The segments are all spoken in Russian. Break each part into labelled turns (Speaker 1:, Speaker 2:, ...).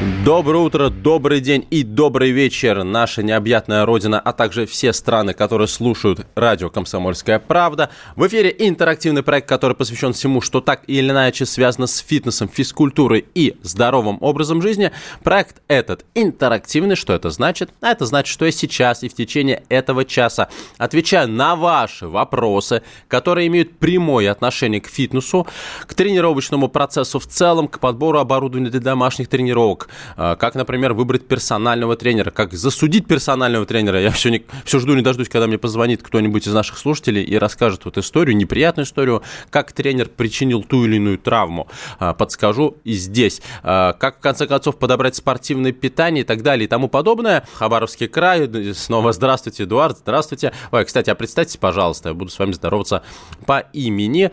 Speaker 1: Доброе утро, добрый день и добрый вечер, наша необъятная родина, а также все страны, которые слушают радио «Комсомольская правда». В эфире интерактивный проект, который посвящен всему, что так или иначе связано с фитнесом, физкультурой и здоровым образом жизни. Проект этот интерактивный. Что это значит? А это значит, что я сейчас и в течение этого часа отвечаю на ваши вопросы, которые имеют прямое отношение к фитнесу, к тренировочному процессу в целом, к подбору оборудования для домашних тренировок, а, как, например, выбрать персонального тренера, как засудить персонального тренера. Я все, не, все жду, не дождусь, когда мне позвонит кто-нибудь из наших слушателей и расскажет вот историю, неприятную историю, как тренер причинил ту или иную травму. А, подскажу и здесь. А, как, в конце концов, подобрать спортивное питание и так далее и тому подобное. Хабаровский край. Снова здравствуйте, Эдуард. Здравствуйте. Ой, кстати, а представьте, пожалуйста, я буду с вами здороваться по имени.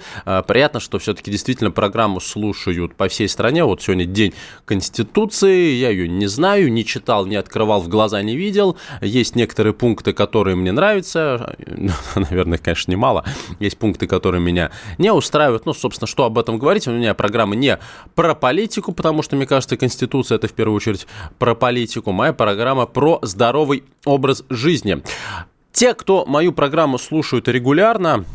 Speaker 1: Приятно, что все-таки действительно программу слушают по всей стране. Вот сегодня день Конституции Конституции, я ее не знаю, не читал, не открывал, в глаза не видел. Есть некоторые пункты, которые мне нравятся, наверное, конечно, немало. Есть пункты, которые меня не устраивают. Ну, собственно, что об этом говорить? У меня программа не про политику, потому что, мне кажется, Конституция это в первую очередь про политику. Моя программа про здоровый образ жизни. Те, кто мою программу слушают регулярно,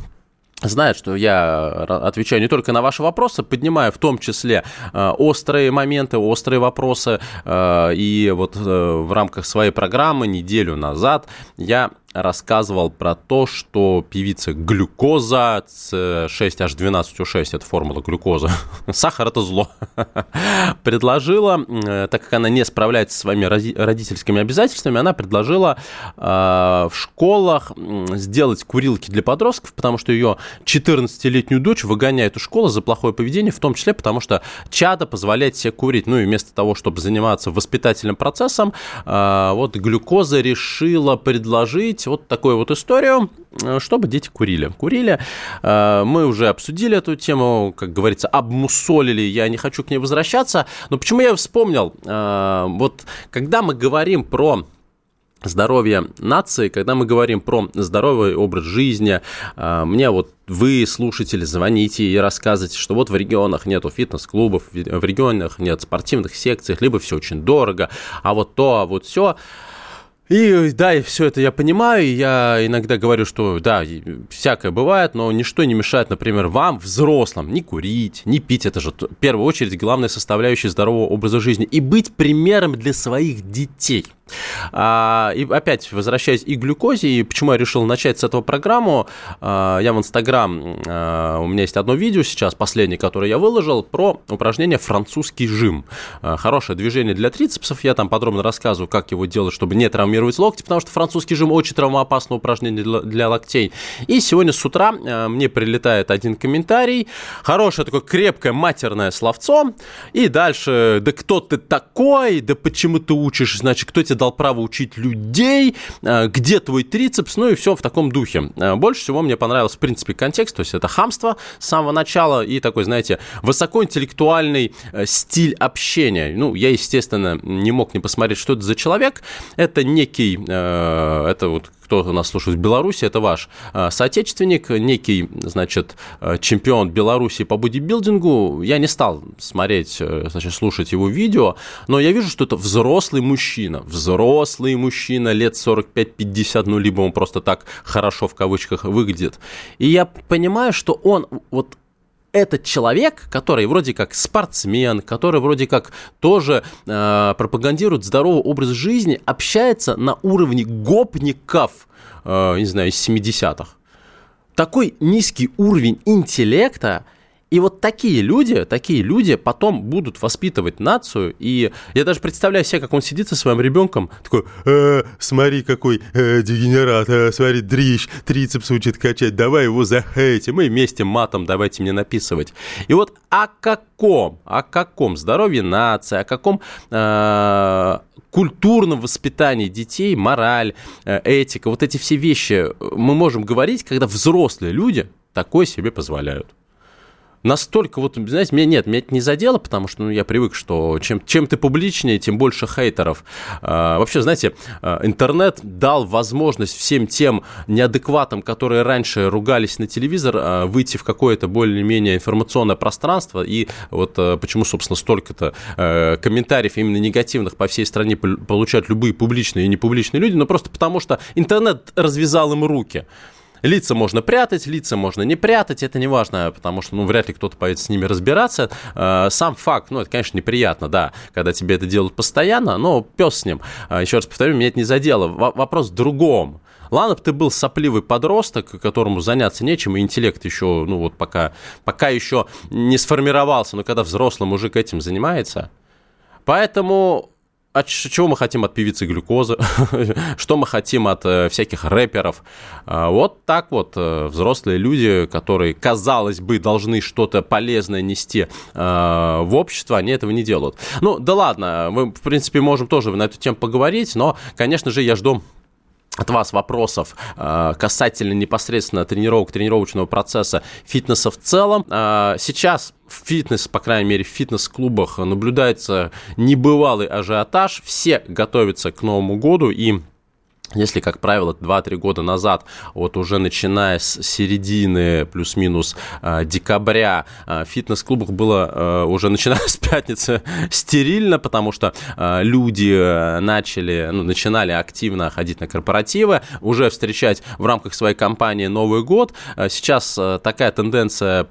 Speaker 1: знает, что я отвечаю не только на ваши вопросы, поднимаю в том числе э, острые моменты, острые вопросы. Э, и вот э, в рамках своей программы неделю назад я рассказывал про то, что певица глюкоза C6H12O6, это формула глюкозы, сахар это зло, предложила, так как она не справляется со своими родительскими обязательствами, она предложила э, в школах сделать курилки для подростков, потому что ее 14-летнюю дочь выгоняет из школы за плохое поведение, в том числе потому что чада позволяет себе курить. Ну и вместо того, чтобы заниматься воспитательным процессом, э, вот глюкоза решила предложить делать вот такую вот историю, э, чтобы дети курили. Курили. Э, мы уже обсудили эту тему, как говорится, обмусолили. Я не хочу к ней возвращаться. Но почему я вспомнил? Э, вот когда мы говорим про здоровье нации, когда мы говорим про здоровый образ жизни, мне вот вы, слушатели, звоните и рассказывайте, что вот в регионах нету фитнес-клубов, в регионах нет спортивных секций, либо все очень дорого, а вот то, а вот все. И да, и все это я понимаю, я иногда говорю, что да, всякое бывает, но ничто не мешает, например, вам, взрослым, не курить, не пить, это же в первую очередь главная составляющая здорового образа жизни, и быть примером для своих детей – а, и опять, возвращаясь и к глюкозе, и почему я решил начать с этого программу, а, я в Инстаграм, а, у меня есть одно видео сейчас, последнее, которое я выложил, про упражнение французский жим. Хорошее движение для трицепсов, я там подробно рассказываю, как его делать, чтобы не травмировать локти, потому что французский жим очень травмоопасное упражнение для, для локтей. И сегодня с утра мне прилетает один комментарий, хорошее такое крепкое матерное словцо, и дальше, да кто ты такой, да почему ты учишь, значит, кто тебе тебе дал право учить людей, э, где твой трицепс, ну и все в таком духе. Э, больше всего мне понравился, в принципе, контекст, то есть это хамство с самого начала и такой, знаете, высокоинтеллектуальный э, стиль общения. Ну, я, естественно, не мог не посмотреть, что это за человек. Это некий, это вот кто нас слушает в Беларуси, это ваш э, соотечественник, некий, значит, э, чемпион Беларуси по бодибилдингу. Я не стал смотреть, э, значит, слушать его видео, но я вижу, что это взрослый мужчина, взрослый мужчина лет 45-50, ну, либо он просто так хорошо в кавычках выглядит. И я понимаю, что он вот этот человек, который вроде как спортсмен, который вроде как тоже э, пропагандирует здоровый образ жизни, общается на уровне гопников, э, не знаю, из 70-х. Такой низкий уровень интеллекта, И вот такие люди, такие люди потом будут воспитывать нацию. И я даже представляю себе, как он сидит со своим ребенком, такой, э, смотри, какой э, дегенерат, э, смотри, дрищ, трицепс учит качать, давай его захейтим, мы вместе матом давайте мне написывать. И вот о каком, о каком здоровье нации, о каком э, культурном воспитании детей, мораль, э, этика, вот эти все вещи мы можем говорить, когда взрослые люди такое себе позволяют настолько вот, знаете, меня нет, меня это не задело, потому что ну, я привык, что чем, чем ты публичнее, тем больше хейтеров. А, вообще, знаете, а, интернет дал возможность всем тем неадекватам, которые раньше ругались на телевизор, а, выйти в какое-то более-менее информационное пространство. И вот а, почему, собственно, столько-то комментариев именно негативных по всей стране получают любые публичные и непубличные люди, но просто потому что интернет развязал им руки. Лица можно прятать, лица можно не прятать, это не важно, потому что, ну, вряд ли кто-то поедет с ними разбираться. Э, сам факт, ну, это, конечно, неприятно, да, когда тебе это делают постоянно, но пес с ним. Э, Еще раз повторю, меня это не задело. Вопрос в другом. Ладно бы ты был сопливый подросток, которому заняться нечем, и интеллект еще, ну вот пока, пока еще не сформировался, но когда взрослый мужик этим занимается. Поэтому а чего мы хотим от певицы глюкозы, что мы хотим от э, всяких рэперов. А, вот так вот э, взрослые люди, которые, казалось бы, должны что-то полезное нести э, в общество, они этого не делают. Ну, да ладно, мы, в принципе, можем тоже на эту тему поговорить, но, конечно же, я жду от вас вопросов э, касательно непосредственно тренировок, тренировочного процесса, фитнеса в целом. Э, сейчас в фитнес, по крайней мере, в фитнес-клубах наблюдается небывалый ажиотаж. Все готовятся к Новому году и если, как правило, 2-3 года назад, вот уже начиная с середины плюс-минус э, декабря, э, в фитнес-клубах было э, уже начиная с пятницы стерильно, потому что люди начали, ну, начинали активно ходить на корпоративы, уже встречать в рамках своей компании Новый год. Сейчас такая тенденция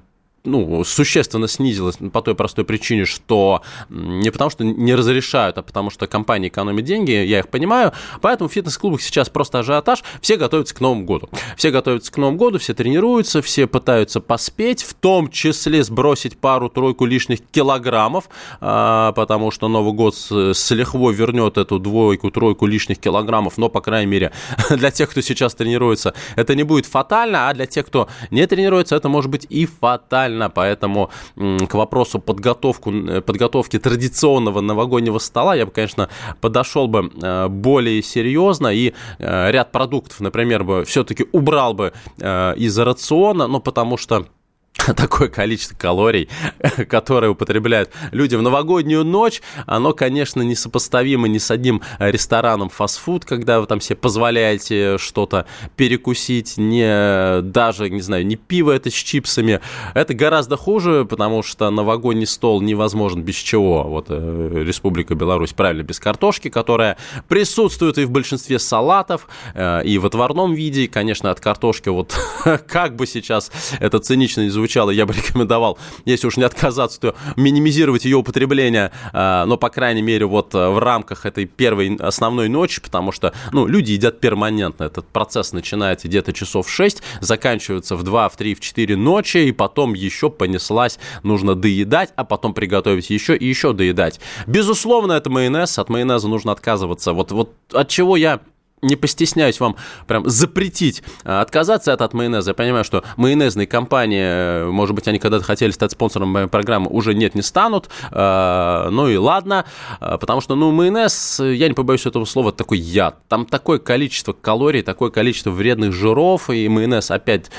Speaker 1: ну, существенно снизилась по той простой причине, что не потому что не разрешают, а потому что компании экономят деньги, я их понимаю, поэтому в фитнес-клубах сейчас просто ажиотаж, все готовятся к Новому году. Все готовятся к Новому году, все тренируются, все пытаются поспеть, в том числе сбросить пару-тройку лишних килограммов, а, потому что Новый год с лихвой вернет эту двойку-тройку лишних килограммов, но, по крайней мере, для тех, кто сейчас тренируется, это не будет фатально, а для тех, кто не тренируется, это может быть и фатально актуально, поэтому к вопросу подготовку, э, подготовки традиционного новогоднего стола я бы, конечно, подошел бы э, более серьезно и э, ряд продуктов, например, бы все-таки убрал бы из рациона, ну, потому что такое количество калорий, которые употребляют люди в новогоднюю ночь, оно, конечно, несопоставимо ни с одним рестораном фастфуд, когда вы там себе позволяете что-то перекусить, не даже, не знаю, не пиво это с чипсами. Это гораздо хуже, потому что новогодний стол невозможен без чего. Вот э, Республика Беларусь, правильно, без картошки, которая присутствует и в большинстве салатов, э, и в отварном виде. Конечно, от картошки вот как бы сейчас это цинично не звучало, звучало, я бы рекомендовал, если уж не отказаться, то минимизировать ее употребление, а, но, по крайней мере, вот э, в рамках этой первой основной ночи, потому что, ну, люди едят перманентно. Этот процесс начинается где-то часов в 6, заканчивается в 2, в 3, в 4 ночи, и потом еще понеслась, нужно доедать, а потом приготовить еще и еще доедать. Безусловно, это майонез, от майонеза нужно отказываться. Вот, вот от чего я не постесняюсь вам прям запретить а, отказаться от, от майонеза. Я понимаю, что майонезные компании, может быть, они когда-то хотели стать спонсором моей программы, уже нет, не станут. А, ну и ладно, потому что, ну, майонез, я не побоюсь этого слова, такой яд. Там такое количество калорий, такое количество вредных жиров, и майонез опять,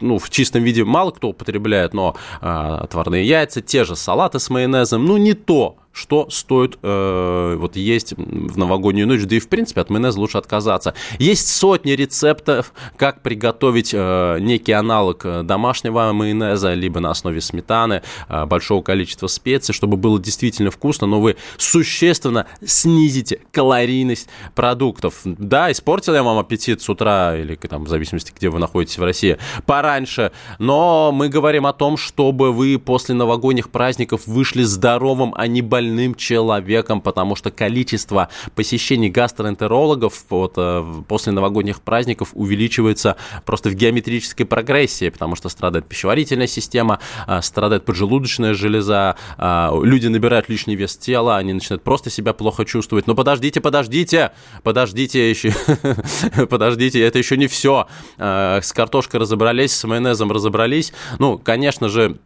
Speaker 1: ну, в чистом виде мало кто употребляет, но отварные яйца, те же салаты с майонезом, ну, не то, что стоит э, вот есть в новогоднюю ночь, да и в принципе от майонеза лучше отказаться. Есть сотни рецептов, как приготовить э, некий аналог э, домашнего майонеза, либо на основе сметаны, э, большого количества специй, чтобы было действительно вкусно, но вы существенно снизите калорийность продуктов. Да, испортил я вам аппетит с утра, или там, в зависимости, где вы находитесь в России, пораньше, но мы говорим о том, чтобы вы после новогодних праздников вышли здоровым, а не больным больным человеком, потому что количество посещений гастроэнтерологов вот, э, после новогодних праздников увеличивается просто в геометрической прогрессии, потому что страдает пищеварительная система, э, страдает поджелудочная железа, э, люди набирают лишний вес тела, они начинают просто себя плохо чувствовать. Но подождите, подождите, подождите еще, подождите, это еще не все. С картошкой разобрались, с майонезом разобрались. Ну, конечно же,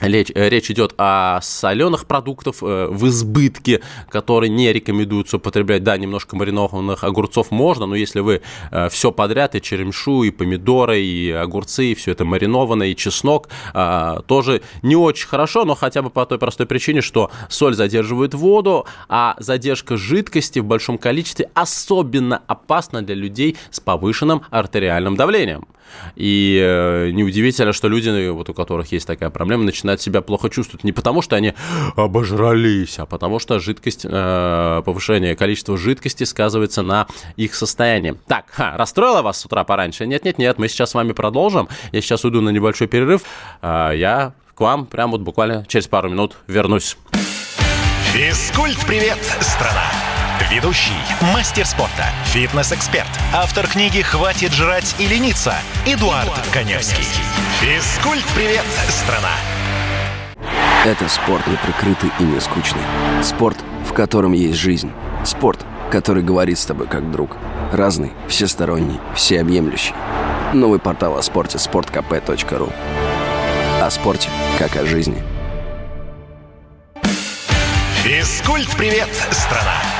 Speaker 1: Речь, э, речь идет о соленых продуктах э, в избытке, которые не рекомендуется употреблять. Да, немножко маринованных огурцов можно, но если вы э, все подряд, и черемшу, и помидоры, и огурцы, и все это маринованное, и чеснок, тоже не очень хорошо, но хотя бы по той простой причине, что соль задерживает воду, а задержка жидкости в большом количестве особенно опасна для людей с повышенным артериальным давлением. И э, неудивительно, что люди, вот у которых есть такая проблема, начинают себя плохо чувствовать. Не потому, что они обожрались, а потому что жидкость, э, повышение количества жидкости сказывается на их состоянии. Так, ха, расстроила вас с утра пораньше? Нет-нет-нет, мы сейчас с вами продолжим. Я сейчас уйду на небольшой перерыв. Э, я к вам прямо вот буквально через пару минут вернусь.
Speaker 2: Физкульт-привет, страна! Ведущий, мастер спорта, фитнес-эксперт, автор книги «Хватит жрать и лениться» Эдуард, Эдуард Коневский. Физкульт-привет, страна!
Speaker 3: Это спорт неприкрытый и не скучный. Спорт, в котором есть жизнь. Спорт, который говорит с тобой как друг. Разный, всесторонний, всеобъемлющий. Новый портал о спорте – sportkp.ru О спорте, как о жизни.
Speaker 2: Физкульт-привет, страна!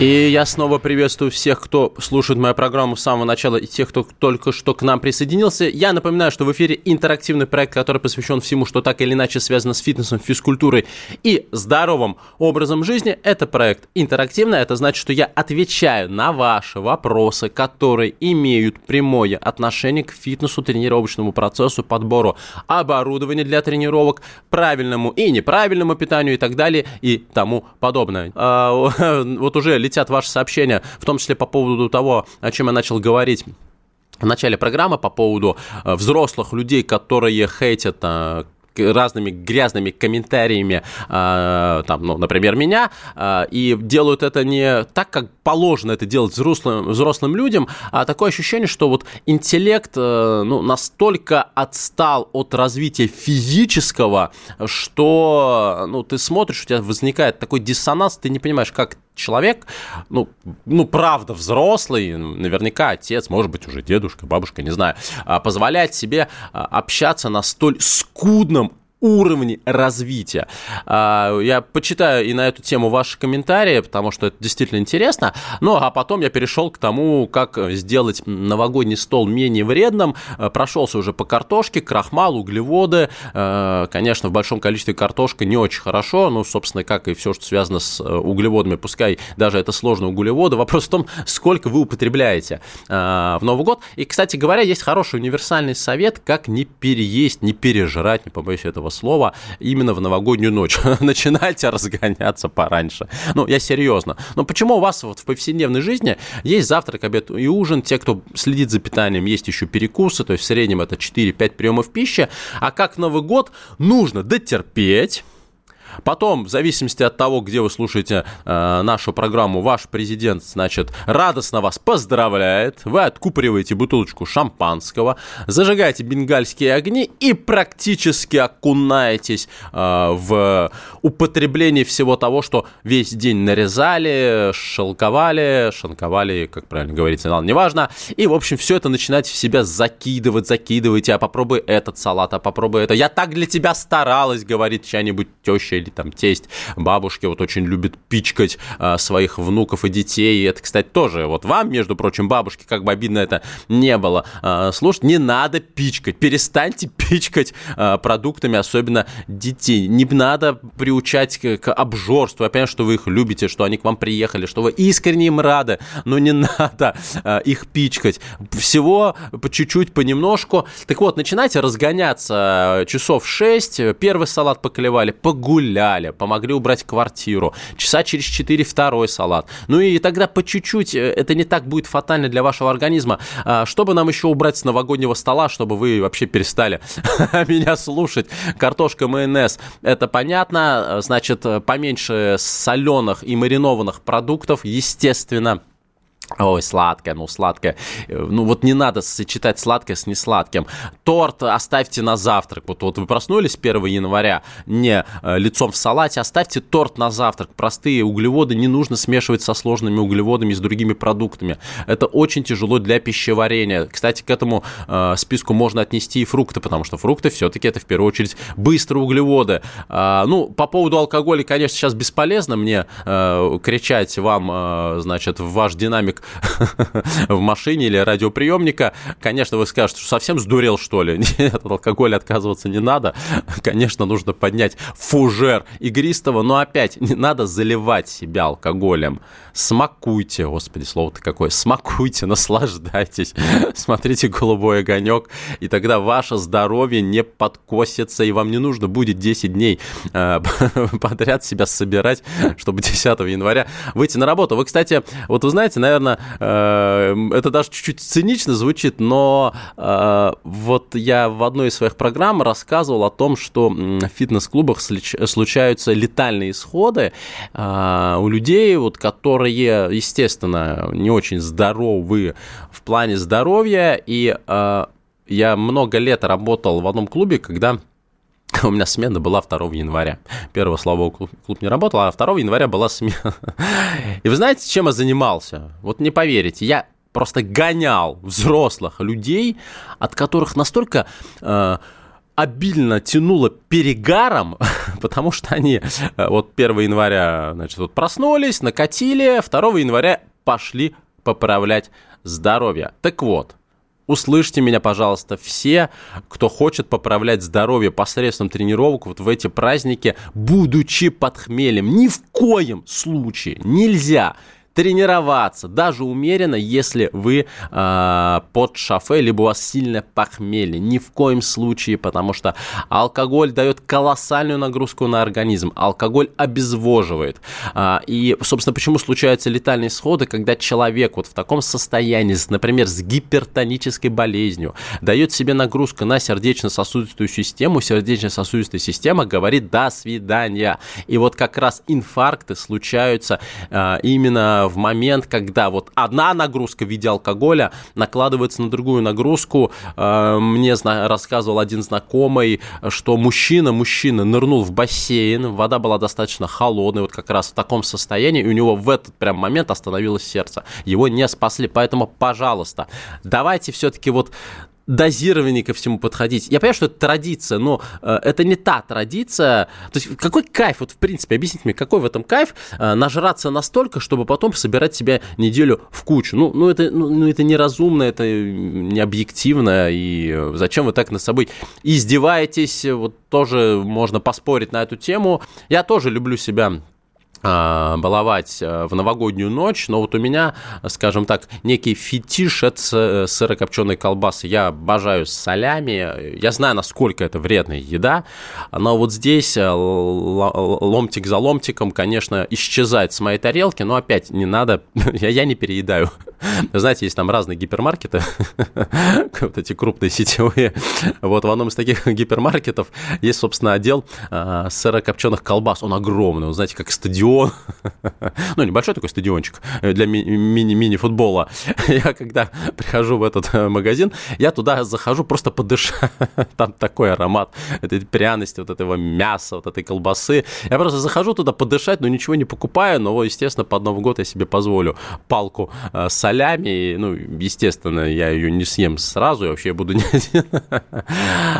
Speaker 1: И я снова приветствую всех, кто слушает мою программу с самого начала, и тех, кто только что к нам присоединился. Я напоминаю, что в эфире интерактивный проект, который посвящен всему, что так или иначе связано с фитнесом, физкультурой и здоровым образом жизни. Это проект интерактивный, это значит, что я отвечаю на ваши вопросы, которые имеют прямое отношение к фитнесу, тренировочному процессу, подбору оборудования для тренировок, правильному и неправильному питанию и так далее и тому подобное. А, вот уже летят ваши сообщения, в том числе по поводу того, о чем я начал говорить в начале программы по поводу э, взрослых людей, которые хейтят э, разными грязными комментариями, э, там, ну, например, меня, и делают это не так, как положено это делать взрослым, взрослым людям, а такое ощущение, что вот интеллект ну, настолько отстал от развития физического, что ну, ты смотришь, у тебя возникает такой диссонанс, ты не понимаешь, как человек, ну, ну, правда, взрослый, наверняка отец, может быть, уже дедушка, бабушка, не знаю, а, позволяет себе а, общаться на столь скудном уровне развития. А, я почитаю и на эту тему ваши комментарии, потому что это действительно интересно. Ну, а потом я перешел к тому, как сделать новогодний стол менее вредным. А, прошелся уже по картошке, крахмал, углеводы. А, конечно, в большом количестве картошка не очень хорошо, ну, собственно, как и все, что связано с э, углеводами, пускай даже это сложные углеводы. Вопрос в том, сколько вы употребляете в Новый год. И, кстати говоря, есть хороший универсальный совет, как не переесть, не пережрать, не побоюсь этого этого слова именно в новогоднюю ночь. Начинайте разгоняться пораньше. Ну, я серьезно. Но почему у вас вот в повседневной жизни есть завтрак, обед и ужин? Те, кто следит за питанием, есть еще перекусы, то есть в среднем это 4-5 приемов пищи. А как Новый год нужно дотерпеть, Потом, в зависимости от того, где вы слушаете э, нашу программу, ваш президент, значит, радостно вас поздравляет. Вы откупориваете бутылочку шампанского, зажигаете бенгальские огни и практически окунаетесь э, в употребление всего того, что весь день нарезали, шелковали, шанковали, как правильно говорится, но неважно. И, в общем, все это начинаете в себя закидывать, закидываете, а попробуй этот салат, а попробуй это. Я так для тебя старалась, говорит чья-нибудь теща или там тесть, бабушки вот очень любят пичкать а, своих внуков и детей. И это, кстати, тоже вот вам, между прочим, бабушки, как бы обидно это не было, а, слушать, не надо пичкать, перестаньте пичкать а, продуктами, особенно детей. Не надо приучать к, к обжорству. Я понимаю, что вы их любите, что они к вам приехали, что вы искренне им рады, но не надо а, их пичкать. Всего по чуть-чуть, понемножку. Так вот, начинайте разгоняться часов 6, первый салат поклевали, погуляли, погуляли, помогли убрать квартиру, часа через 4 второй салат. Ну и тогда по чуть-чуть, э, это не так будет фатально для вашего организма. А, чтобы нам еще убрать с новогоднего стола, чтобы вы вообще перестали меня слушать? Картошка, майонез, это понятно. Значит, поменьше соленых и маринованных продуктов, естественно. Ой, сладкое, ну сладкое. Ну вот не надо сочетать сладкое с несладким. Торт оставьте на завтрак. Вот, вот вы проснулись 1 января не э, лицом в салате, оставьте торт на завтрак. Простые углеводы не нужно смешивать со сложными углеводами и с другими продуктами. Это очень тяжело для пищеварения. Кстати, к этому э, списку можно отнести и фрукты, потому что фрукты все-таки это в первую очередь быстрые углеводы. Э, ну, по поводу алкоголя, конечно, сейчас бесполезно мне э, кричать вам, э, значит, в ваш динамик в машине или радиоприемника, конечно, вы скажете, что совсем сдурел, что ли? Нет, от алкоголя отказываться не надо. Конечно, нужно поднять фужер игристого, но опять не надо заливать себя алкоголем. Смакуйте, господи, слово-то какое, смакуйте, наслаждайтесь, смотрите голубой огонек, и тогда ваше здоровье не подкосится, и вам не нужно будет 10 дней э, подряд себя собирать, чтобы 10 января выйти на работу. Вы, кстати, вот вы знаете, наверное, наверное, э, это даже чуть-чуть цинично звучит, но э, вот я в одной из своих программ рассказывал о том, что в фитнес-клубах случаются летальные исходы э, у людей, вот, которые, естественно, не очень здоровы в плане здоровья, и я много лет работал в одном клубе, когда у меня смена была 2 января. 1 слава клуб, клуб не работал, а 2 января была смена. И вы знаете, чем я занимался? Вот не поверите, я просто гонял взрослых людей, от которых настолько э, обильно тянуло перегаром, потому что они э, вот 1 января значит, вот проснулись, накатили, 2 января пошли поправлять здоровье. Так вот, Услышьте меня, пожалуйста, все, кто хочет поправлять здоровье посредством тренировок вот в эти праздники, будучи под хмелем. Ни в коем случае нельзя тренироваться, даже умеренно, если вы э, под шофе, либо у вас сильное похмелье. Ни в коем случае, потому что алкоголь дает колоссальную нагрузку на организм. Алкоголь обезвоживает. Э, и, собственно, почему случаются летальные исходы, когда человек вот в таком состоянии, например, с гипертонической болезнью, дает себе нагрузку на сердечно-сосудистую систему, сердечно-сосудистая система говорит «до свидания». И вот как раз инфаркты случаются э, именно в момент, когда вот одна нагрузка в виде алкоголя накладывается на другую нагрузку. Э, мне рассказывал один знакомый, что мужчина, мужчина нырнул в бассейн, вода была достаточно холодной, вот как раз в таком состоянии, и у него в этот прям момент остановилось сердце. Его не спасли, поэтому, пожалуйста, давайте все-таки вот дозирование ко всему подходить. Я понимаю, что это традиция, но э, это не та традиция. То есть какой кайф, вот в принципе, объясните мне, какой в этом кайф э, нажраться настолько, чтобы потом собирать себя неделю в кучу? Ну, ну, это, ну, ну это неразумно, это не объективно, и э, зачем вы так над собой издеваетесь? Вот тоже можно поспорить на эту тему. Я тоже люблю себя баловать э, в новогоднюю ночь, но вот у меня, скажем так, некий фетиш от э, сырокопченой колбасы. Я обожаю солями, я знаю, насколько это вредная еда, но вот здесь э, ломтик за ломтиком, конечно, исчезает с моей тарелки, но опять не надо, я не переедаю. Знаете, есть там разные гипермаркеты, вот эти крупные сетевые. Вот в одном из таких гипермаркетов есть, собственно, отдел сырокопченых колбас. Он огромный, вы знаете, как стадион ну, небольшой такой стадиончик для ми- мини-футбола. Я когда прихожу в этот э, магазин, я туда захожу просто подышать. Там такой аромат этой пряности, вот этого мяса, вот этой колбасы. Я просто захожу туда подышать, но ничего не покупаю, но, естественно, под Новый год я себе позволю палку э, солями. Ну, естественно, я ее не съем сразу, я вообще буду не один.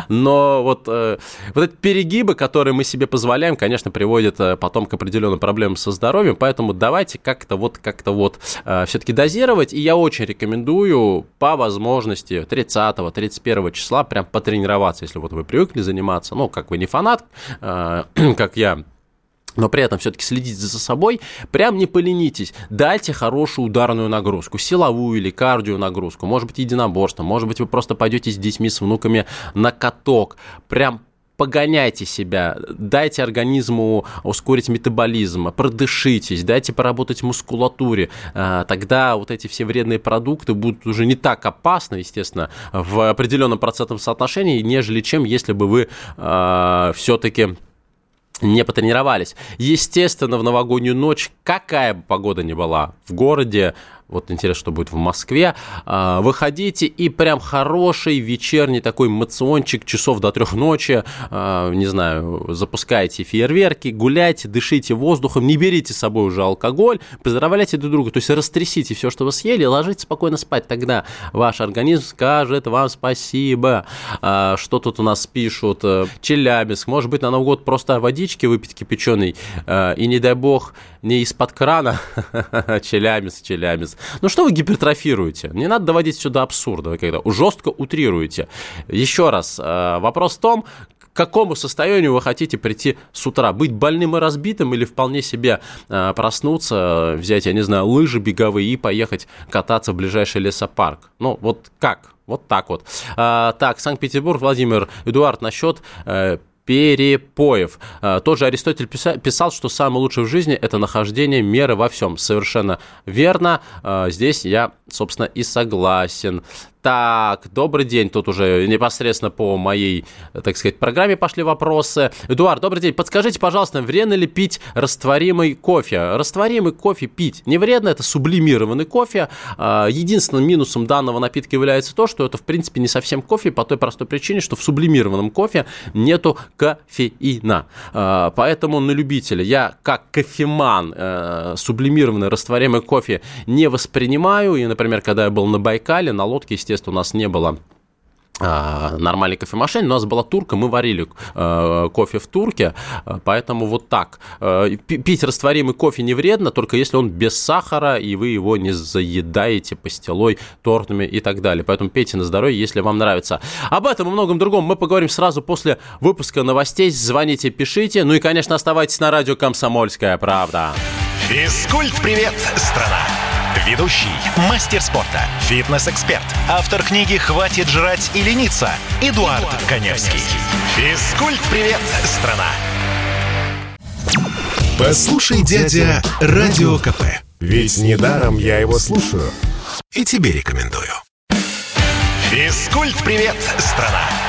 Speaker 1: Но вот, э, вот эти перегибы, которые мы себе позволяем, конечно, приводят потом к определенным проблемам проблем со здоровьем, поэтому давайте как-то вот, как-то вот э, все-таки дозировать, и я очень рекомендую по возможности 30-31 числа прям потренироваться, если вот вы привыкли заниматься, ну, как вы не фанат, э, как я, но при этом все-таки следите за собой, прям не поленитесь, дайте хорошую ударную нагрузку, силовую или кардио нагрузку, может быть единоборство, может быть вы просто пойдете с детьми, с внуками на каток, прям погоняйте себя, дайте организму ускорить метаболизм, продышитесь, дайте поработать мускулатуре. А, тогда вот эти все вредные продукты будут уже не так опасны, естественно, в определенном процентном соотношении, нежели чем если бы вы а, все-таки не потренировались. Естественно, в новогоднюю ночь, какая бы погода ни была в городе, вот интересно, что будет в Москве, а, выходите и прям хороший вечерний такой мациончик часов до трех ночи, а, не знаю, запускайте фейерверки, гуляйте, дышите воздухом, не берите с собой уже алкоголь, поздравляйте друг друга, то есть растрясите все, что вы съели, ложитесь спокойно спать, тогда ваш организм скажет вам спасибо. А, что тут у нас пишут? Челябинск, может быть, на Новый год просто водички выпить кипяченой, и не дай бог, не из-под крана, Челябинск, Челябинск, ну что вы гипертрофируете? Не надо доводить до абсурда, когда жестко утрируете. Еще раз, э, вопрос в том, к какому состоянию вы хотите прийти с утра? Быть больным и разбитым или вполне себе э, проснуться, взять, я не знаю, лыжи беговые и поехать кататься в ближайший лесопарк? Ну, вот как? Вот так вот. А, так, Санкт-Петербург, Владимир Эдуард, насчет э, перепоев. А, тоже Аристотель писал, что самое лучшее в жизни – это нахождение меры во всем. Совершенно верно. А, здесь я, собственно, и согласен. Так, добрый день. Тут уже непосредственно по моей, так сказать, программе пошли вопросы. Эдуард, добрый день. Подскажите, пожалуйста, вредно ли пить растворимый кофе? Растворимый кофе пить не вредно, это сублимированный кофе. А, единственным минусом данного напитка является то, что это, в принципе, не совсем кофе по той простой причине, что в сублимированном кофе нету кофеина. А, поэтому на любителя я, как кофеман, э, сублимированный растворимый кофе не воспринимаю. И, например, когда я был на Байкале, на лодке, естественно, естественно, у нас не было а, нормальной кофемашине. У нас была турка, мы варили э, кофе в турке, а, поэтому вот так. Пить растворимый кофе не вредно, только если он без сахара, и вы его не заедаете пастилой, тортами и так далее. Поэтому пейте на здоровье, если вам нравится. Об этом и многом другом мы поговорим сразу после выпуска новостей. Звоните, пишите. Ну и, конечно, оставайтесь на радио «Комсомольская правда».
Speaker 2: Физкульт-привет, страна! Ведущий, мастер спорта, фитнес-эксперт, автор книги «Хватит жрать и лениться» Эдуард, Эдуард Коневский. Физкульт-привет, страна! Послушай, дядя, Радио КП. Ведь недаром я его слушаю. И тебе рекомендую. Физкульт-привет, страна!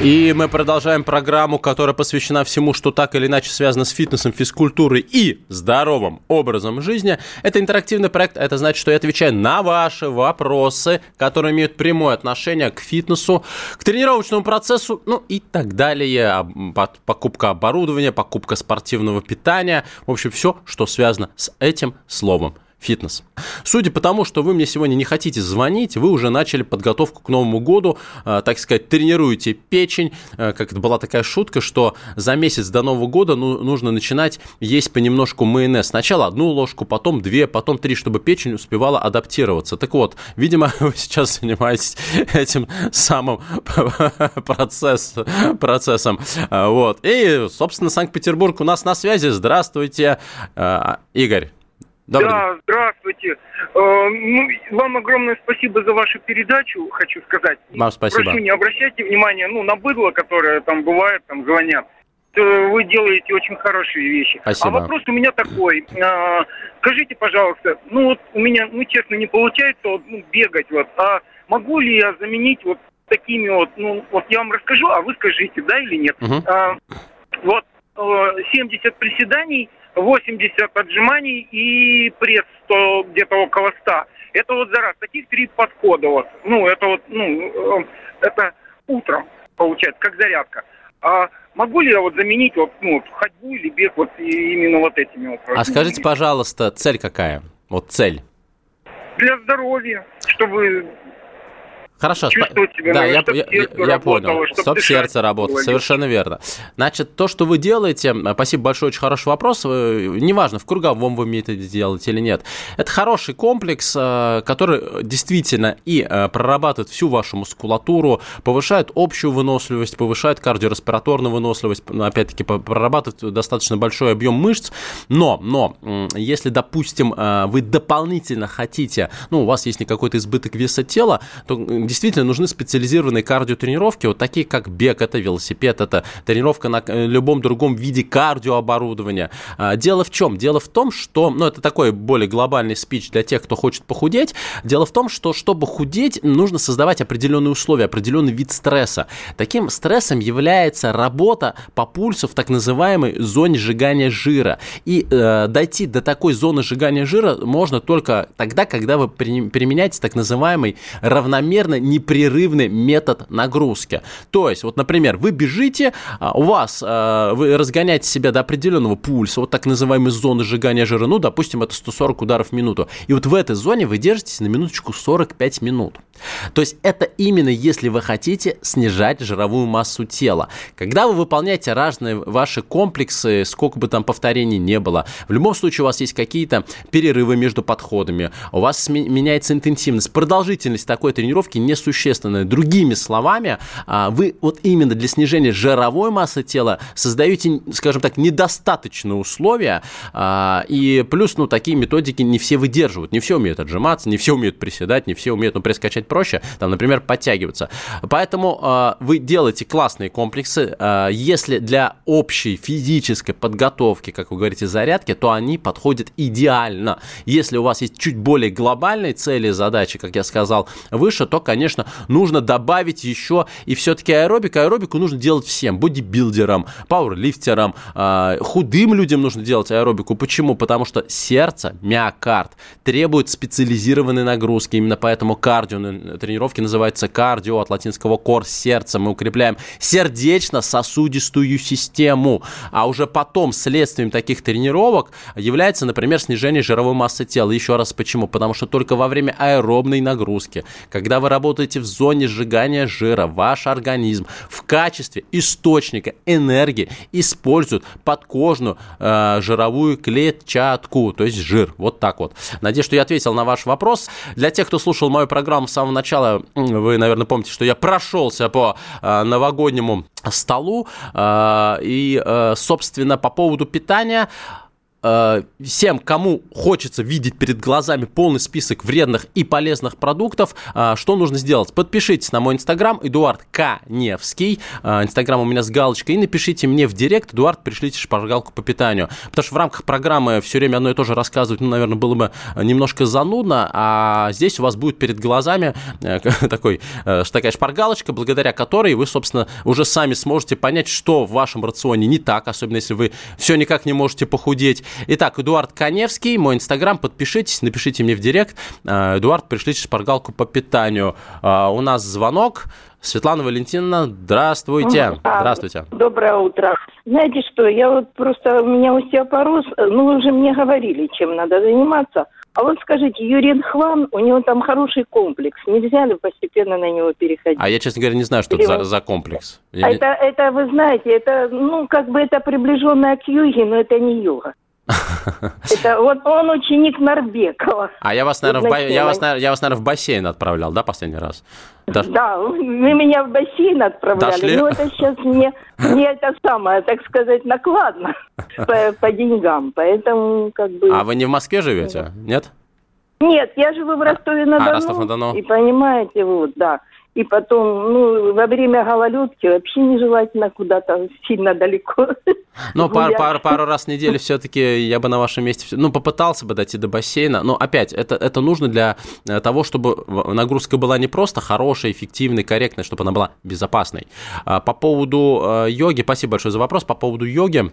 Speaker 1: И мы продолжаем программу, которая посвящена всему, что так или иначе связано с фитнесом, физкультурой и здоровым образом жизни. Это интерактивный проект, это значит, что я отвечаю на ваши вопросы, которые имеют прямое отношение к фитнесу, к тренировочному процессу, ну и так далее. Покупка оборудования, покупка спортивного питания, в общем, все, что связано с этим словом фитнес. Судя по тому, что вы мне сегодня не хотите звонить, вы уже начали подготовку к Новому году, э, так сказать, тренируете печень. Э, как это была такая шутка, что за месяц до Нового года ну, нужно начинать есть понемножку майонез. Сначала одну ложку, потом две, потом три, чтобы печень успевала адаптироваться. Так вот, видимо, вы сейчас занимаетесь этим самым процесс, процессом. Э, вот. И, собственно, Санкт-Петербург у нас на связи. Здравствуйте, Игорь.
Speaker 4: Добрый да, день. здравствуйте. Э, ну, вам огромное спасибо за вашу передачу, хочу сказать.
Speaker 1: Вам спасибо.
Speaker 4: Прошу, не обращайте внимания ну, на быдло, которое там бывает, там звонят. Вы делаете очень хорошие вещи.
Speaker 1: Спасибо.
Speaker 4: А вопрос у меня такой. Э, скажите, пожалуйста, ну вот у меня, ну честно, не получается вот, ну, бегать вот, а могу ли я заменить вот такими вот, ну вот я вам расскажу, а вы скажите, да или нет.
Speaker 1: Угу.
Speaker 4: А, вот 70 э, приседаний 80 отжиманий и пресс 100, где-то около 100. Это вот за раз. Таких три подхода вот. Ну, это вот, ну, э, это утром получается, как зарядка. А могу ли я вот заменить вот, ну, ходьбу или бег вот именно вот этими вот?
Speaker 1: А скажите, пожалуйста, цель какая? Вот цель.
Speaker 4: Для здоровья, чтобы
Speaker 1: Хорошо, чувствовать себя, да, я, я, я, я понял. Стоп сердце работает, совершенно верно. Значит, то, что вы делаете, спасибо большое, очень хороший вопрос. Неважно, в круговом вы методе делаете или нет. Это хороший комплекс, э, который действительно и э, прорабатывает всю вашу мускулатуру, повышает общую выносливость, повышает кардиореспираторную выносливость, опять-таки прорабатывает достаточно большой объем мышц. Но, но, если, допустим, э, вы дополнительно хотите, ну, у вас есть какой-то избыток веса тела, то действительно нужны специализированные кардиотренировки, вот такие как бег, это велосипед, это тренировка на любом другом виде кардиооборудования. А, дело в чем? Дело в том, что, ну, это такой более глобальный спич для тех, кто хочет похудеть. Дело в том, что чтобы худеть, нужно создавать определенные условия, определенный вид стресса. Таким стрессом является работа по пульсу в так называемой зоне сжигания жира. И э, дойти до такой зоны сжигания жира можно только тогда, когда вы применяете так называемый непрерывный метод нагрузки. То есть, вот, например, вы бежите, а, у вас, а, вы разгоняете себя до определенного пульса, вот так называемой зоны сжигания жира, ну, допустим, это 140 ударов в минуту. И вот в этой зоне вы держитесь на минуточку 45 минут. То есть это именно если вы хотите снижать жировую массу тела. Когда вы выполняете разные ваши комплексы, сколько бы там повторений не было, в любом случае у вас есть какие-то перерывы между подходами, у вас меняется интенсивность, продолжительность такой тренировки несущественная. Другими словами, а, вы вот именно для снижения жировой массы тела создаете, скажем так, недостаточные условия, а, и плюс, ну, такие методики не все выдерживают, не все умеют отжиматься, не все умеют приседать, не все умеют, ну, пресс проще, там, например, подтягиваться. Поэтому э, вы делаете классные комплексы. Э, если для общей физической подготовки, как вы говорите, зарядки, то они подходят идеально. Если у вас есть чуть более глобальные цели задачи, как я сказал выше, то, конечно, нужно добавить еще и все-таки аэробик. Аэробику нужно делать всем, бодибилдерам, пауэрлифтерам, э, худым людям нужно делать аэробику. Почему? Потому что сердце, миокард требует специализированной нагрузки. Именно поэтому кардио тренировки называются кардио, от латинского кор, сердце. Мы укрепляем сердечно-сосудистую систему. А уже потом следствием таких тренировок является, например, снижение жировой массы тела. Еще раз почему? Потому что только во время аэробной нагрузки, когда вы работаете в зоне сжигания жира, ваш организм в качестве источника энергии использует подкожную э, жировую клетчатку, то есть жир. Вот так вот. Надеюсь, что я ответил на ваш вопрос. Для тех, кто слушал мою программу с самого начала, вы, наверное, помните, что я прошелся по э, новогоднему столу. Э, и, э, собственно, по поводу питания всем, кому хочется видеть перед глазами полный список вредных и полезных продуктов, э, что нужно сделать? Подпишитесь на мой инстаграм, Эдуард Каневский, э, инстаграм у меня с галочкой, и напишите мне в директ, Эдуард, пришлите шпаргалку по питанию. Потому что в рамках программы все время одно и то же рассказывать, ну, наверное, было бы немножко занудно, а здесь у вас будет перед глазами такой, такая шпаргалочка, благодаря которой вы, собственно, уже сами сможете понять, что в вашем рационе не так, особенно если вы все никак не можете похудеть, Итак, Эдуард Коневский, мой инстаграм, подпишитесь, напишите мне в директ. А, Эдуард, пришлите шпаргалку по питанию. А, у нас звонок. Светлана Валентиновна, здравствуйте. А, здравствуйте.
Speaker 5: Доброе утро. Знаете что, я вот просто, у меня остеопороз, ну вы уже мне говорили, чем надо заниматься. А вот скажите, Юрий Хван, у него там хороший комплекс. Нельзя ли постепенно на него переходить?
Speaker 1: А я, честно говоря, не знаю, что Или это за, за комплекс.
Speaker 5: Я это, не... это, вы знаете, это, ну, как бы это приближенное к йоге, но это не йога. Это вот он ученик Нарбекова.
Speaker 1: А я вас, наверное, в, ба... я, вас, я вас, наверное, в бассейн отправлял, да, последний раз?
Speaker 5: Да, да вы меня в бассейн отправляли. Дошли? Ну, это сейчас мне, мне это самое, так сказать, накладно по, по деньгам. Поэтому как бы...
Speaker 1: А вы не в Москве живете, нет?
Speaker 5: Нет, я живу в Ростове-на-Дону. А, Ростов-на-Дону. И понимаете, вот, да. И потом, ну, во время гололедки вообще нежелательно куда-то сильно далеко.
Speaker 1: Но пару, пару, пару раз в неделю все-таки я бы на вашем месте, ну, попытался бы дойти до бассейна. Но опять, это, это нужно для э, того, чтобы нагрузка была не просто хорошая, эффективной, корректной, чтобы она была безопасной. А по поводу э, йоги, спасибо большое за вопрос, по поводу йоги,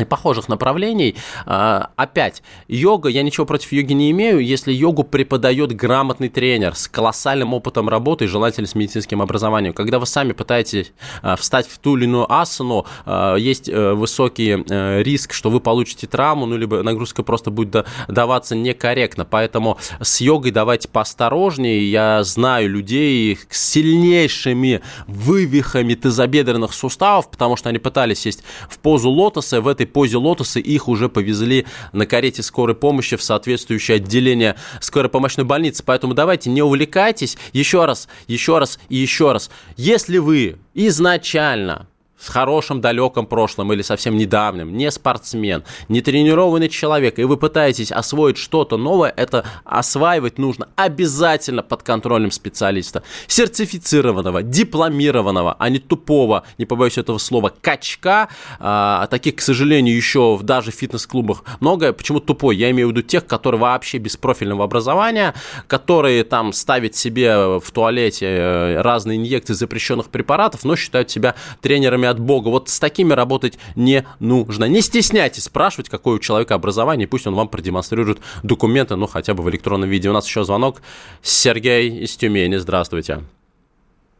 Speaker 1: и похожих направлений. А, опять, йога, я ничего против йоги не имею, если йогу преподает грамотный тренер с колоссальным опытом работы и желательно с медицинским образованием. Когда вы сами пытаетесь а, встать в ту или иную асану, а, есть э, высокий э, риск, что вы получите травму, ну, либо нагрузка просто будет даваться некорректно. Поэтому с йогой давайте поосторожнее. Я знаю людей с сильнейшими вывихами тазобедренных суставов, потому что они пытались сесть в позу лотоса, в этой этой позе лотоса их уже повезли на карете скорой помощи в соответствующее отделение скорой помощной больницы. Поэтому давайте не увлекайтесь. Еще раз, еще раз и еще раз. Если вы изначально с хорошим далеком прошлым или совсем недавним, не спортсмен, не тренированный человек, и вы пытаетесь освоить что-то новое, это осваивать нужно обязательно под контролем специалиста, сертифицированного, дипломированного, а не тупого, не побоюсь этого слова, качка. А, таких, к сожалению, еще даже в фитнес-клубах много. Почему тупой? Я имею в виду тех, которые вообще без профильного образования, которые там ставят себе в туалете э, разные инъекции запрещенных препаратов, но считают себя тренерами от Бога. Вот с такими работать не нужно. Не стесняйтесь спрашивать, какое у человека образование, пусть он вам продемонстрирует документы, ну, хотя бы в электронном виде. У нас еще звонок. Сергей из Тюмени. Здравствуйте.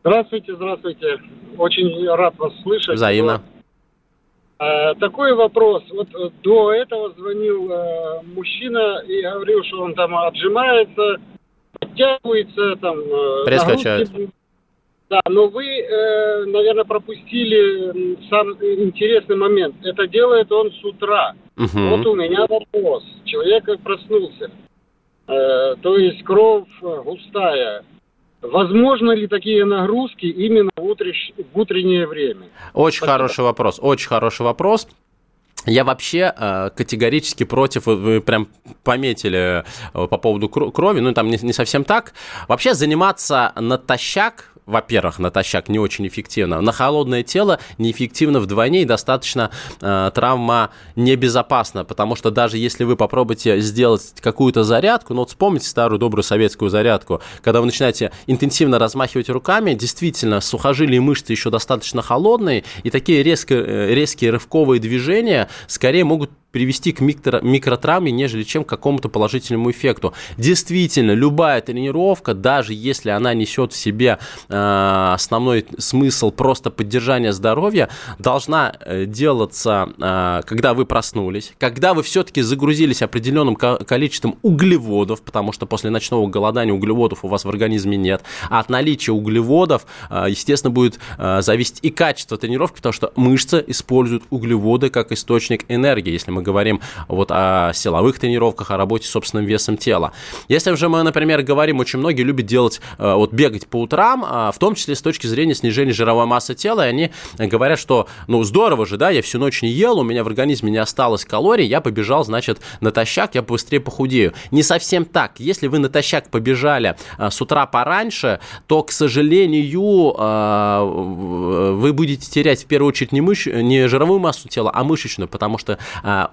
Speaker 6: Здравствуйте, здравствуйте. Очень рад вас слышать.
Speaker 1: Взаимно.
Speaker 6: А, такой вопрос. Вот э, до этого звонил а, мужчина и говорил, что он там отжимается, подтягивается, там...
Speaker 1: Пресс качает.
Speaker 6: Да, но вы, э, наверное, пропустили сам интересный момент. Это делает он с утра. Угу. Вот у меня вопрос. Человек проснулся. Э, то есть кровь густая. Возможно ли такие нагрузки именно в, утреш... в утреннее время?
Speaker 1: Очень Спасибо. хороший вопрос. Очень хороший вопрос. Я вообще э, категорически против, вы прям пометили э, по поводу крови, ну там не, не совсем так. Вообще заниматься натощак во-первых, натощак не очень эффективно. На холодное тело неэффективно вдвойне и достаточно э, травма небезопасна, потому что даже если вы попробуете сделать какую-то зарядку, ну вот вспомните старую добрую советскую зарядку, когда вы начинаете интенсивно размахивать руками, действительно, сухожилия и мышцы еще достаточно холодные, и такие резко, э, резкие рывковые движения скорее могут привести к микро, нежели чем к какому-то положительному эффекту. Действительно, любая тренировка, даже если она несет в себе э, основной смысл просто поддержания здоровья, должна э, делаться, э, когда вы проснулись, когда вы все-таки загрузились определенным количеством углеводов, потому что после ночного голодания углеводов у вас в организме нет, а от наличия углеводов, естественно, будет зависеть и качество тренировки, потому что мышцы используют углеводы как источник энергии. Если мы говорим вот о силовых тренировках, о работе с собственным весом тела. Если же мы, например, говорим, очень многие любят делать, э, вот бегать по утрам, а в том числе с точки зрения снижения жировой массы тела, и они говорят, что, ну, здорово же, да, я всю ночь не ел, у меня в организме не осталось калорий, я побежал, значит, натощак, я быстрее похудею. Не совсем так. Если вы натощак побежали э, с утра пораньше, то, к сожалению, э, вы будете терять в первую очередь не, мыш... не жировую массу тела, а мышечную, потому что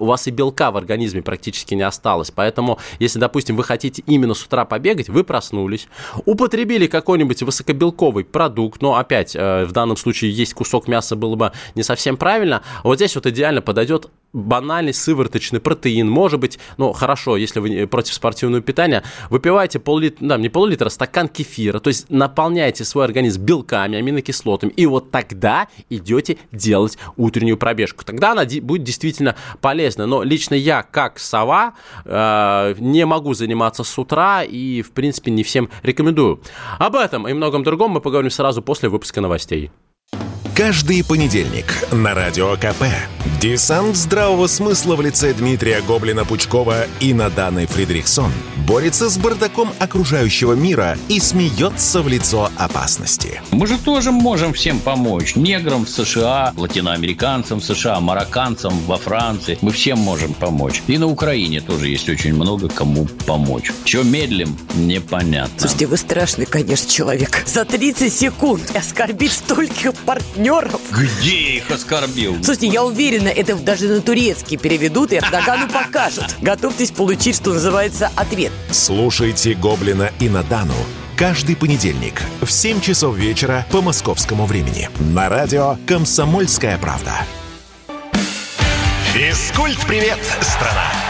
Speaker 1: у вас и белка в организме практически не осталось. Поэтому, если, допустим, вы хотите именно с утра побегать, вы проснулись, употребили какой-нибудь высокобелковый продукт, но опять, э, в данном случае есть кусок мяса было бы не совсем правильно, вот здесь вот идеально подойдет банальный сывороточный протеин, может быть, ну, хорошо, если вы против спортивного питания, выпивайте пол-литра, да, не пол-литра, а стакан кефира, то есть наполняйте свой организм белками, аминокислотами, и вот тогда идете делать утреннюю пробежку. Тогда она будет действительно полезна. Но лично я, как сова, э, не могу заниматься с утра и, в принципе, не всем рекомендую. Об этом и многом другом мы поговорим сразу после выпуска новостей.
Speaker 2: Каждый понедельник на Радио КП. Десант здравого смысла в лице Дмитрия Гоблина-Пучкова и Наданы Фридрихсон борется с бардаком окружающего мира и смеется в лицо опасности.
Speaker 7: Мы же тоже можем всем помочь. Неграм в США, латиноамериканцам в США, марокканцам во Франции. Мы всем можем помочь. И на Украине тоже есть очень много кому помочь. Чего медлим, непонятно.
Speaker 8: Слушайте, вы страшный, конечно, человек. За 30 секунд оскорбить столько партнеров партнеров.
Speaker 7: Где я их оскорбил?
Speaker 8: Слушайте, я уверена, это даже на турецкий переведут и Эрдогану покажут. Готовьтесь получить, что называется, ответ.
Speaker 2: Слушайте «Гоблина» и «Надану» каждый понедельник в 7 часов вечера по московскому времени на радио «Комсомольская правда». Физкульт-привет, страна!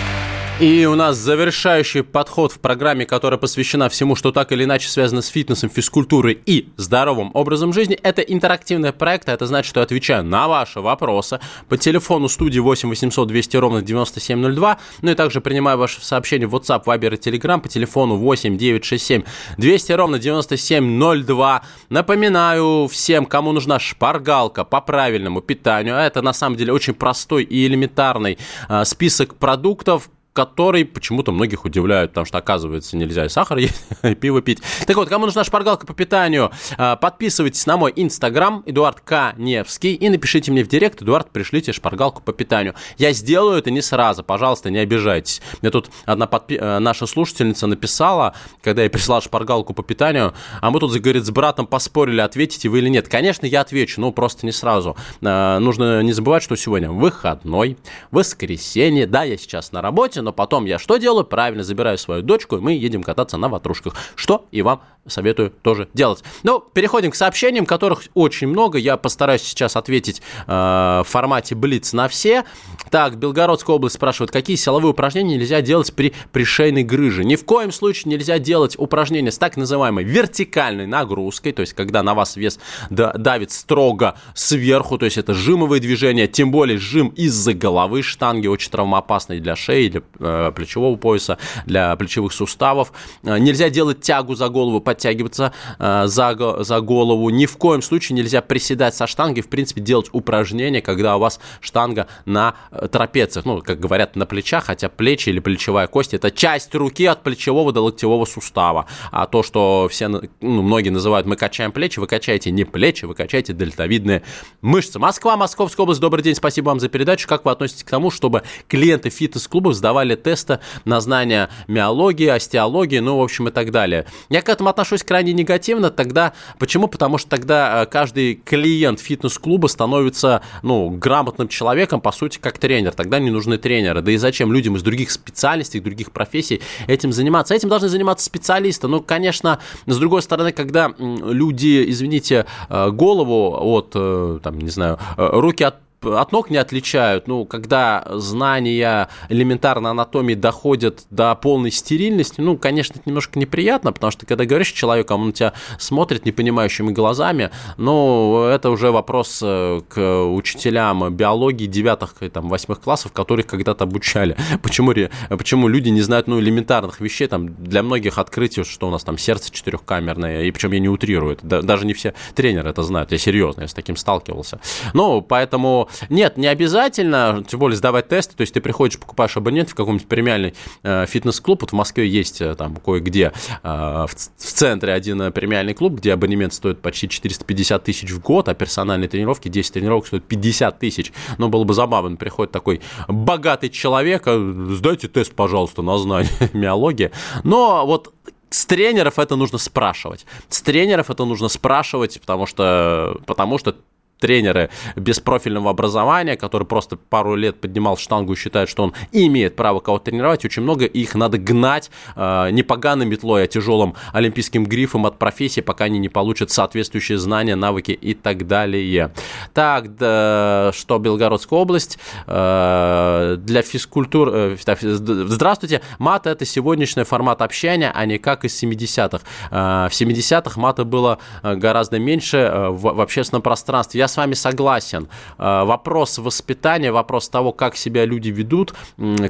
Speaker 1: И у нас завершающий подход в программе, которая посвящена всему, что так или иначе связано с фитнесом, физкультурой и здоровым образом жизни. Это интерактивный проект, а это значит, что я отвечаю на ваши вопросы по телефону студии 8 800 200 ровно 9702. Ну и также принимаю ваши сообщения в WhatsApp, Viber и Telegram по телефону 8 967 200 ровно 9702. Напоминаю всем, кому нужна шпаргалка по правильному питанию, а это на самом деле очень простой и элементарный а, список продуктов, который почему-то многих удивляет, потому что, оказывается, нельзя и сахар есть, и пиво пить. Так вот, кому нужна шпаргалка по питанию, а, подписывайтесь на мой инстаграм, Эдуард К. И напишите мне в директ, Эдуард, пришлите шпаргалку по питанию. Я сделаю это не сразу, пожалуйста, не обижайтесь. Мне тут одна подпи- э, наша слушательница написала, когда я прислал шпаргалку по питанию, а мы тут, говорит, с братом поспорили, ответите вы или нет. Конечно, я отвечу, но просто не сразу. А, нужно не забывать, что сегодня выходной, воскресенье, да, я сейчас на работе, но потом я что делаю? Правильно, забираю свою дочку, и мы едем кататься на ватрушках. Что и вам советую тоже делать. Ну, переходим к сообщениям, которых очень много. Я постараюсь сейчас ответить э, в формате Блиц на все. Так, Белгородская область спрашивает, какие силовые упражнения нельзя делать при пришейной грыже? Ни в коем случае нельзя делать упражнения с так называемой вертикальной нагрузкой, то есть когда на вас вес давит строго сверху, то есть это жимовые движения, тем более жим из-за головы штанги, очень травмоопасный для шеи, для плечевого пояса, для плечевых суставов. Э, нельзя делать тягу за голову подтягиваться э, за, за голову. Ни в коем случае нельзя приседать со штанги, в принципе, делать упражнения, когда у вас штанга на э, трапециях, ну, как говорят, на плечах, хотя плечи или плечевая кость – это часть руки от плечевого до локтевого сустава. А то, что все, ну, многие называют «мы качаем плечи», вы качаете не плечи, вы качаете дельтовидные мышцы. Москва, Московская область, добрый день, спасибо вам за передачу. Как вы относитесь к тому, чтобы клиенты фитнес-клубов сдавали тесты на знание миологии, остеологии, ну, в общем, и так далее? Я к этому отношусь отношусь крайне негативно, тогда почему? Потому что тогда э, каждый клиент фитнес-клуба становится, ну, грамотным человеком, по сути, как тренер. Тогда не нужны тренеры. Да и зачем людям из других специальностей, других профессий этим заниматься? Этим должны заниматься специалисты. Ну, конечно, с другой стороны, когда люди, извините, э, голову от, э, там, не знаю, руки от от ног не отличают. Ну, когда знания элементарной анатомии доходят до полной стерильности, ну, конечно, это немножко неприятно, потому что когда говоришь человеку, он на тебя смотрит непонимающими глазами, ну, это уже вопрос э, к учителям биологии девятых и там, восьмых классов, которых когда-то обучали. Почему, почему люди не знают, ну, элементарных вещей, там, для многих открытий, что у нас там сердце четырехкамерное, и причем я не утрирую, это, даже не все тренеры это знают, я серьезно, я с таким сталкивался. Ну, поэтому нет, не обязательно, тем более сдавать тесты, то есть ты приходишь, покупаешь абонент в каком-нибудь премиальный э, фитнес-клуб, вот в Москве есть э, там кое-где э, в, в центре один э, премиальный клуб, где абонемент стоит почти 450 тысяч в год, а персональные тренировки, 10 тренировок стоят 50 тысяч. Но было бы забавно, приходит такой богатый человек, сдайте тест, пожалуйста, на знание миологии. Но вот с тренеров это нужно спрашивать. С тренеров это нужно спрашивать, потому что, потому что тренеры без профильного образования, который просто пару лет поднимал штангу и считает, что он имеет право кого-то тренировать, очень много, их надо гнать э, не поганой метлой, а тяжелым олимпийским грифом от профессии, пока они не получат соответствующие знания, навыки и так далее. Так, да, что Белгородская область э, для физкультур... Э, здравствуйте, мат это сегодняшний формат общения, а не как из 70-х. Э, в 70-х мата было э, гораздо меньше э, в, в общественном пространстве. Я с вами согласен. Э, вопрос воспитания, вопрос того, как себя люди ведут,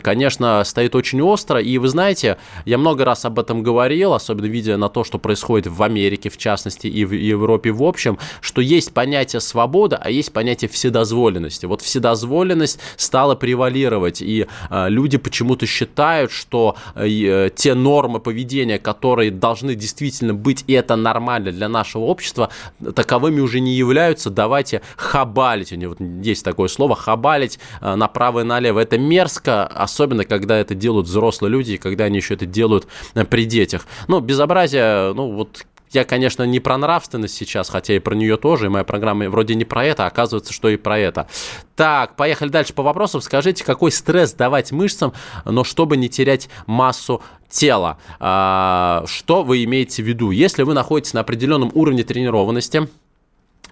Speaker 1: конечно, стоит очень остро. И вы знаете, я много раз об этом говорил, особенно видя на то, что происходит в Америке, в частности, и в Европе в общем, что есть понятие свобода, а есть понятие вседозволенности. Вот вседозволенность стала превалировать, и э, люди почему-то считают, что э, те нормы поведения, которые должны действительно быть, и это нормально для нашего общества, таковыми уже не являются. Давайте давайте хабалить. У него есть такое слово хабалить э, направо и налево. Это мерзко, особенно когда это делают взрослые люди, и когда они еще это делают э, при детях. Ну, безобразие, ну, вот я, конечно, не про нравственность сейчас, хотя и про нее тоже, и моя программа вроде не про это, а оказывается, что и про это. Так, поехали дальше по вопросам. Скажите, какой стресс давать мышцам, но чтобы не терять массу тела? А, что вы имеете в виду? Если вы находитесь на определенном уровне тренированности,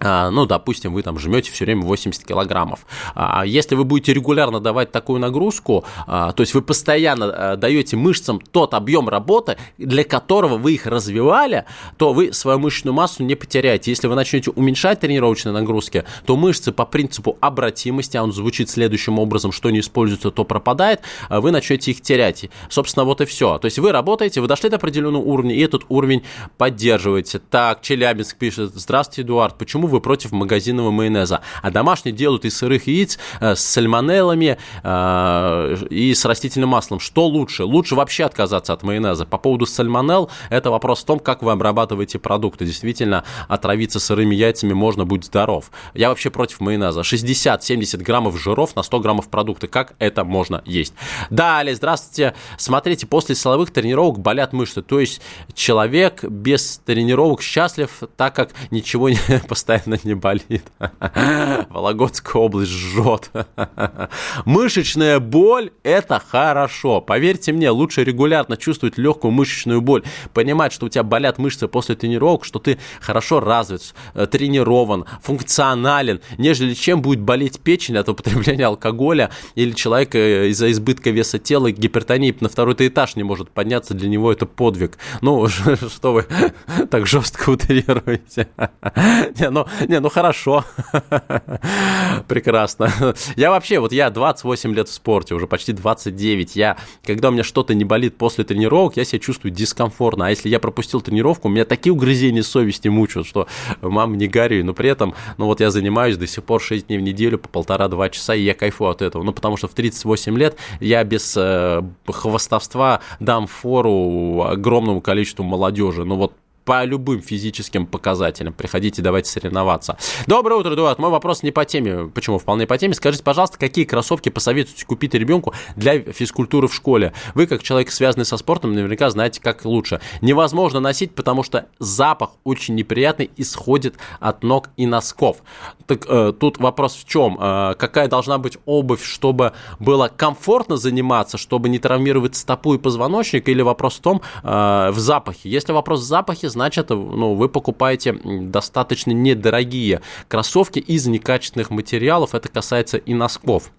Speaker 1: ну, допустим, вы там жмете все время 80 килограммов. А если вы будете регулярно давать такую нагрузку, а, то есть вы постоянно даете мышцам тот объем работы, для которого вы их развивали, то вы свою мышечную массу не потеряете. Если вы начнете уменьшать тренировочные нагрузки, то мышцы по принципу обратимости, а он звучит следующим образом, что не используется, то пропадает, вы начнете их терять. Собственно, вот и все. То есть вы работаете, вы дошли до определенного уровня, и этот уровень поддерживаете. Так, Челябинск пишет, здравствуйте, Эдуард, почему вы против магазинного майонеза. А домашний делают из сырых яиц э, с сальмонеллами э, и с растительным маслом. Что лучше? Лучше вообще отказаться от майонеза. По поводу сальмонелл, это вопрос в том, как вы обрабатываете продукты. Действительно, отравиться сырыми яйцами можно, быть здоров. Я вообще против майонеза. 60-70 граммов жиров на 100 граммов продукта. Как это можно есть? Далее, здравствуйте. Смотрите, после силовых тренировок болят мышцы. То есть человек без тренировок счастлив, так как ничего не постоянно постоянно не болит. Вологодская область жжет. Мышечная боль – это хорошо. Поверьте мне, лучше регулярно чувствовать легкую мышечную боль, понимать, что у тебя болят мышцы после тренировок, что ты хорошо развит, э, тренирован, функционален, нежели чем будет болеть печень от употребления алкоголя или человек э, из-за избытка веса тела гипертонии на второй этаж не может подняться, для него это подвиг. Ну, что вы так жестко утрируете? Не, ну, не, ну хорошо. Прекрасно. Я вообще, вот я 28 лет в спорте, уже почти 29. Я, когда у меня что-то не болит после тренировок, я себя чувствую дискомфортно. А если я пропустил тренировку, у меня такие угрызения совести мучают, что мам, не горюй. Но при этом, ну вот я занимаюсь до сих пор 6 дней в неделю по полтора-два часа, и я кайфую от этого. Ну, потому что в 38 лет я без э, хвостовства дам фору огромному количеству молодежи. Ну вот по любым физическим показателям. Приходите, давайте соревноваться. Доброе утро, Эдуард. Мой вопрос не по теме. Почему? Вполне по теме. Скажите, пожалуйста, какие кроссовки посоветуете купить ребенку для физкультуры в школе? Вы, как человек, связанный со спортом, наверняка знаете, как лучше. Невозможно носить, потому что запах очень неприятный исходит от ног и носков. Так э, тут вопрос в чем? Э, какая должна быть обувь, чтобы было комфортно заниматься, чтобы не травмировать стопу и позвоночник? Или вопрос в том, э, в запахе? Если вопрос в запахе, значит, ну, вы покупаете достаточно недорогие кроссовки из некачественных материалов. Это касается и носков.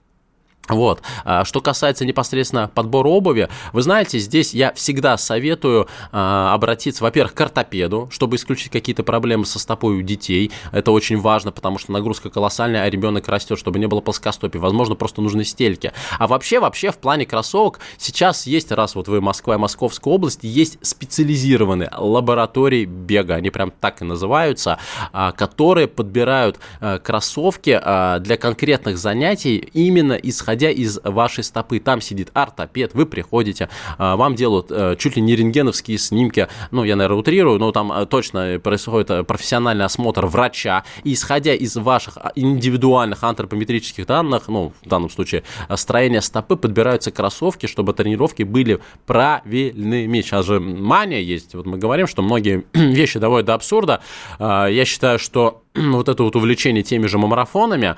Speaker 1: Вот. А, что касается непосредственно подбора обуви, вы знаете, здесь я всегда советую а, обратиться, во-первых, к ортопеду, чтобы исключить какие-то проблемы со стопой у детей. Это очень важно, потому что нагрузка колоссальная, а ребенок растет, чтобы не было плоскостопия. Возможно, просто нужны стельки. А вообще, вообще, в плане кроссовок сейчас есть, раз вот вы Москва и Московская область, есть специализированные лаборатории бега, они прям так и называются, а, которые подбирают кроссовки для конкретных занятий именно исходя исходя из вашей стопы. Там сидит ортопед, вы приходите, а, вам делают э, чуть ли не рентгеновские снимки, ну, я, наверное, утрирую, но там э, точно происходит э, профессиональный осмотр врача, и исходя из ваших а, индивидуальных антропометрических данных, ну, в данном случае строение стопы, подбираются кроссовки, чтобы тренировки были правильными. Сейчас же мания есть, вот мы говорим, что многие вещи доводят до абсурда. А, я считаю, что вот это вот увлечение теми же марафонами,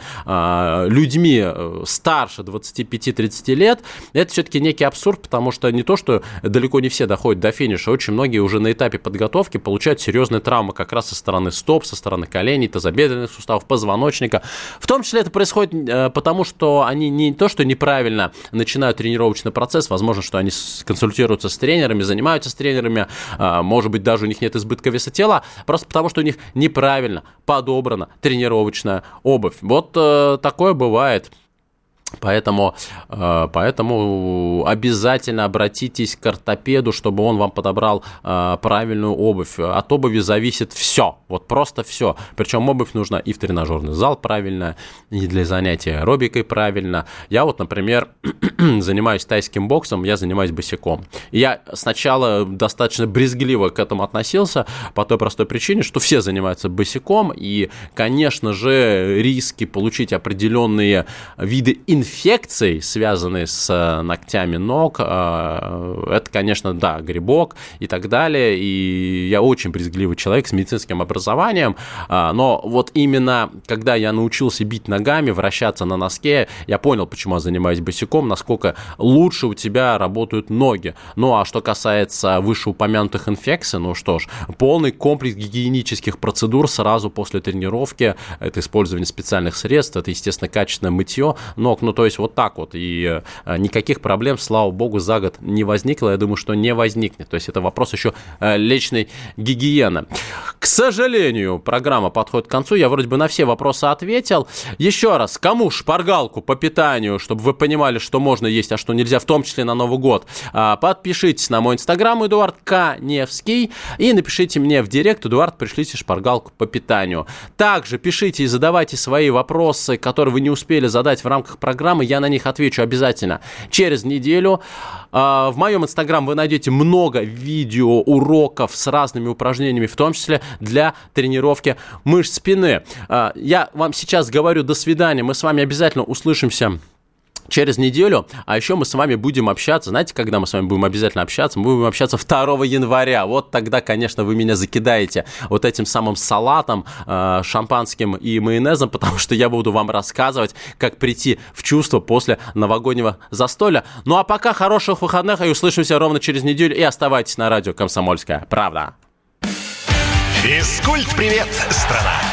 Speaker 1: людьми э, старше 25-30 лет, это все-таки некий абсурд, потому что не то, что далеко не все доходят до финиша, очень многие уже на этапе подготовки получают серьезные травмы как раз со стороны стоп, со стороны коленей, тазобедренных суставов, позвоночника. В том числе это происходит э, потому, что они не то, что неправильно начинают тренировочный процесс, возможно, что они консультируются с тренерами, занимаются с тренерами, а, может быть, даже у них нет избытка веса тела, просто потому, что у них неправильно подобрана тренировочная обувь. Вот э, такое бывает. Поэтому, э, поэтому обязательно обратитесь к ортопеду, чтобы он вам подобрал э, правильную обувь. От обуви зависит все, вот просто все. Причем обувь нужна и в тренажерный зал правильно, и для занятия аэробикой правильно. Я вот, например, занимаюсь тайским боксом, я занимаюсь босиком. Я сначала достаточно брезгливо к этому относился, по той простой причине, что все занимаются босиком, и, конечно же, риски получить определенные виды инфекции инфекций, связанные с э, ногтями ног, э, это, конечно, да, грибок и так далее. И я очень брезгливый человек с медицинским образованием, но вот именно когда я научился бить ногами, вращаться на носке, я понял, почему я занимаюсь босиком, насколько лучше у тебя работают ноги. Ну а что касается вышеупомянутых инфекций, ну что ж, полный комплекс гигиенических процедур сразу после тренировки, это использование специальных средств, это, естественно, качественное мытье ног, ну то есть вот так вот, и э, никаких проблем, слава богу, за год не возникло, я думаю, что не возникнет, то есть это вопрос еще э, личной гигиены. К сожалению, программа подходит к концу, я вроде бы на все вопросы ответил. Еще раз, кому шпаргалку по питанию, чтобы вы понимали, что можно есть, а что нельзя, в том числе на Новый год, а, подпишитесь на мой инстаграм Эдуард К. Невский и напишите мне в директ, Эдуард, пришлите шпаргалку по питанию. Также пишите и задавайте свои вопросы, которые вы не успели задать в рамках программы, я на них отвечу обязательно через неделю. А, в моем инстаграм вы найдете много видео, уроков с разными упражнениями, в том числе для тренировки мышц спины. А, я вам сейчас говорю до свидания, мы с вами обязательно услышимся через неделю, а еще мы с вами будем общаться, знаете, когда мы с вами будем обязательно общаться? Мы будем общаться 2 января, вот тогда, конечно, вы меня закидаете вот этим самым салатом, э, шампанским и майонезом, потому что я буду вам рассказывать, как прийти в чувство после новогоднего застолья. Ну а пока хороших выходных и услышимся ровно через неделю и оставайтесь на радио «Комсомольская правда».
Speaker 2: Физкульт-привет, страна!